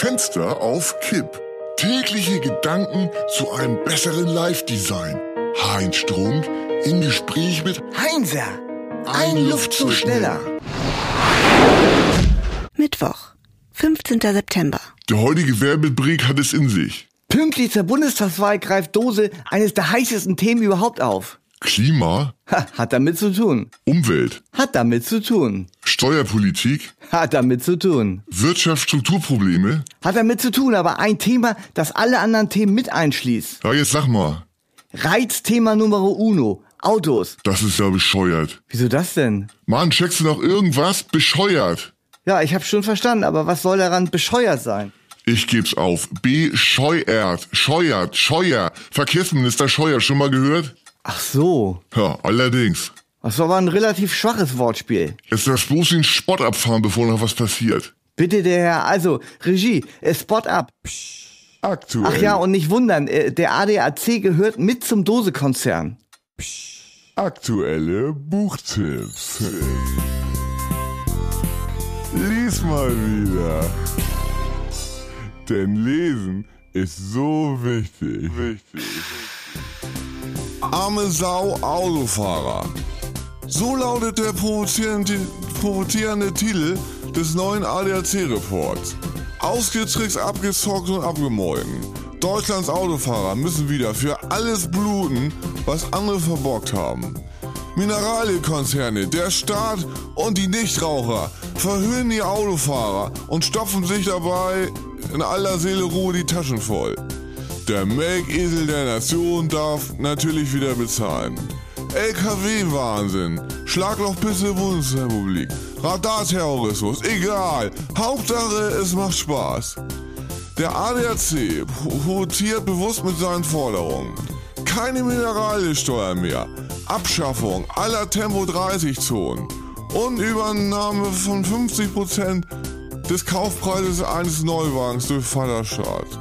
Fenster auf Kipp. Tägliche Gedanken zu einem besseren Live-Design. Heinz Strunk im Gespräch mit Heinzer, ein, Luftzug schneller. Mittwoch, 15. September. Der heutige Werbebreak hat es in sich. Pünktlich zur Bundestagswahl greift Dose eines der heißesten Themen überhaupt auf. Klima, Ha, hat damit zu tun. Umwelt, Hat damit zu tun. Steuerpolitik, Hat damit zu tun. Wirtschaftsstrukturprobleme. Hat damit zu tun, aber ein Thema, das alle anderen Themen mit einschließt. Ja, jetzt sag mal, Reizthema Numero uno. Autos. das ist ja bescheuert. Wieso das denn? Mann, checkst du noch irgendwas? Bescheuert. Ja, ich hab's schon verstanden, aber was soll daran bescheuert sein? Ich geb's auf. Bescheuert. Scheuert. Scheuer. Verkehrsminister Scheuer. Schon mal gehört? Ach so. Ja, allerdings. Das war aber ein relativ schwaches Wortspiel. Jetzt das bloß den Spott abfahren, bevor noch was passiert. Bitte der Herr, also Regie, äh, Spot up. Aktuell. Ach ja, und nicht wundern, äh, der ADAC gehört mit zum Dose-Konzern. Aktuelle Buchtipps. Lies mal wieder. Denn Lesen ist so wichtig. Wichtig. Arme Sau Autofahrer. So lautet der provozierende, provozierende Titel des neuen ADAC-Reports. Ausgetrickst, abgezockt und abgemolken. Deutschlands Autofahrer müssen wieder für alles bluten, was andere verbockt haben. Mineralölkonzerne, der Staat und die Nichtraucher verhöhnen die Autofahrer und stopfen sich dabei in aller Seele Ruhe die Taschen voll. Der Melkesel der Nation darf natürlich wieder bezahlen. LKW-Wahnsinn, Schlaglochpisse Bundesrepublik, Radarterrorismus, egal. Hauptsache, es macht Spaß. Der ADAC rotiert bewusst mit seinen Forderungen. Keine Mineralölsteuer mehr, Abschaffung aller Tempo-30-Zonen und Übernahme von 50% des Kaufpreises eines Neuwagens durch Vaterstaat.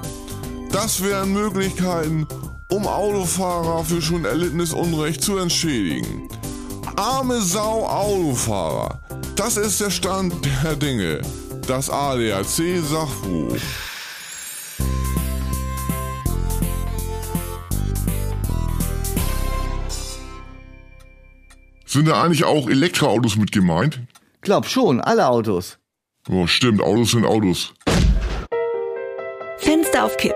Das wären Möglichkeiten, um Autofahrer für schon erlittenes Unrecht zu entschädigen. Arme Sau Autofahrer. Das ist der Stand der Dinge. Das ADAC Sachbuch. Sind da eigentlich auch Elektroautos mit gemeint? Glaub schon, alle Autos. Oh, stimmt, Autos sind Autos. Fenster auf Kipp